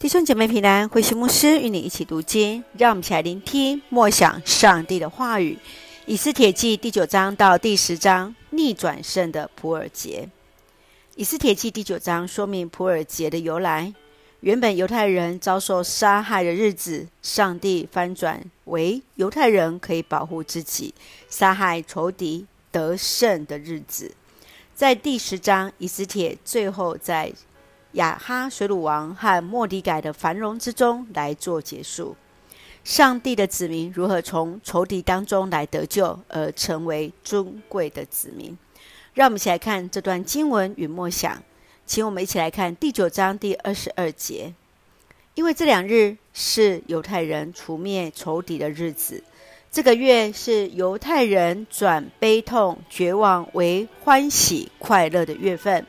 弟兄姐妹平安，慧馨牧师与你一起读经，让我们一起来聆听默想上帝的话语。以斯帖记第九章到第十章，逆转胜的普尔节。以斯帖记第九章说明普尔节的由来。原本犹太人遭受杀害的日子，上帝翻转为犹太人可以保护自己、杀害仇敌得胜的日子。在第十章，以斯帖最后在亚哈水鲁王和莫迪改的繁荣之中来做结束。上帝的子民如何从仇敌当中来得救，而成为尊贵的子民？让我们一起来看这段经文与默想。请我们一起来看第九章第二十二节。因为这两日是犹太人除灭仇敌的日子，这个月是犹太人转悲痛绝望为欢喜快乐的月份。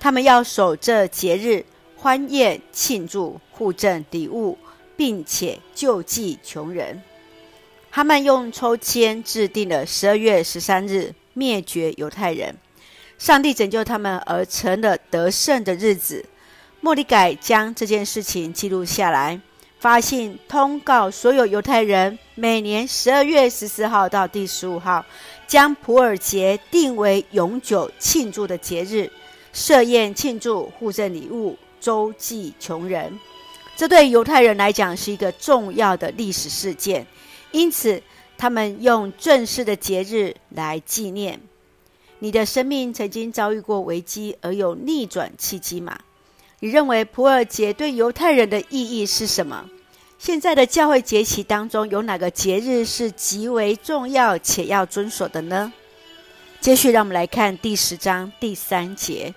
他们要守这节日，欢宴庆祝，互赠礼物，并且救济穷人。他们用抽签制定了十二月十三日灭绝犹太人，上帝拯救他们而成了得胜的日子。莫里改将这件事情记录下来，发信通告所有犹太人，每年十二月十四号到第十五号，将普珥节定为永久庆祝的节日。设宴庆祝，互赠礼物，周济穷人。这对犹太人来讲是一个重要的历史事件，因此他们用正式的节日来纪念。你的生命曾经遭遇过危机而有逆转契机吗？你认为普尔节对犹太人的意义是什么？现在的教会节期当中有哪个节日是极为重要且要遵守的呢？接续，让我们来看第十章第三节。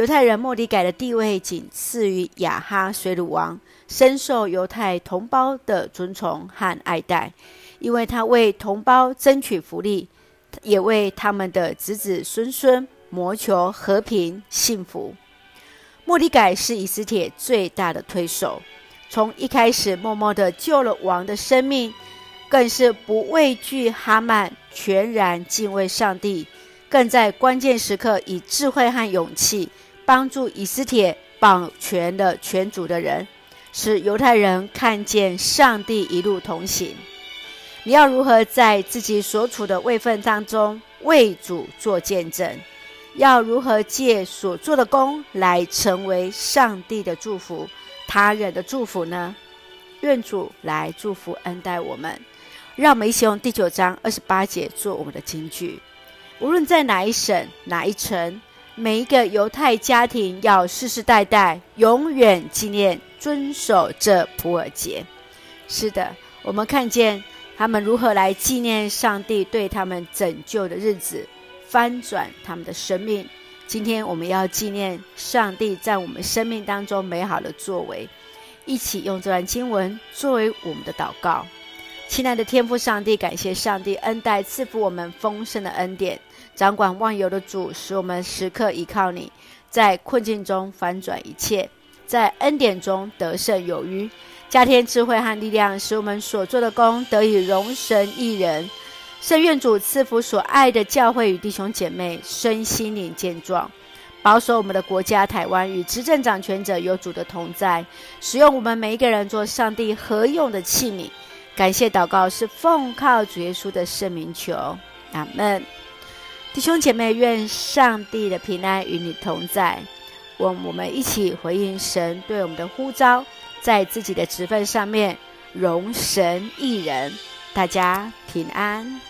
犹太人莫迪改的地位仅次于亚哈随鲁王，深受犹太同胞的尊崇和爱戴，因为他为同胞争取福利，也为他们的子子孙孙谋求和平幸福。莫迪改是以斯帖最大的推手，从一开始默默地救了王的生命，更是不畏惧哈曼，全然敬畏上帝。更在关键时刻以智慧和勇气帮助以斯帖保全了全族的人，使犹太人看见上帝一路同行。你要如何在自己所处的位分当中为主做见证？要如何借所做的工来成为上帝的祝福、他人的祝福呢？愿主来祝福恩待我们。让我们一起用第九章二十八节做我们的金句。无论在哪一省、哪一城，每一个犹太家庭要世世代代永远纪念、遵守这普尔节。是的，我们看见他们如何来纪念上帝对他们拯救的日子，翻转他们的生命。今天我们要纪念上帝在我们生命当中美好的作为，一起用这段经文作为我们的祷告。亲爱的天父上帝，感谢上帝恩待赐福我们丰盛的恩典。掌管万有的主，使我们时刻依靠你，在困境中翻转一切，在恩典中得胜有余，加添智慧和力量，使我们所做的工得以容神益人。圣愿主赐福所爱的教会与弟兄姐妹身心灵健壮，保守我们的国家台湾与执政掌权者有主的同在，使用我们每一个人做上帝合用的器皿。感谢祷告是奉靠主耶稣的圣名求，阿门。弟兄姐妹，愿上帝的平安与你同在。我我们一起回应神对我们的呼召，在自己的职分上面容神一人。大家平安。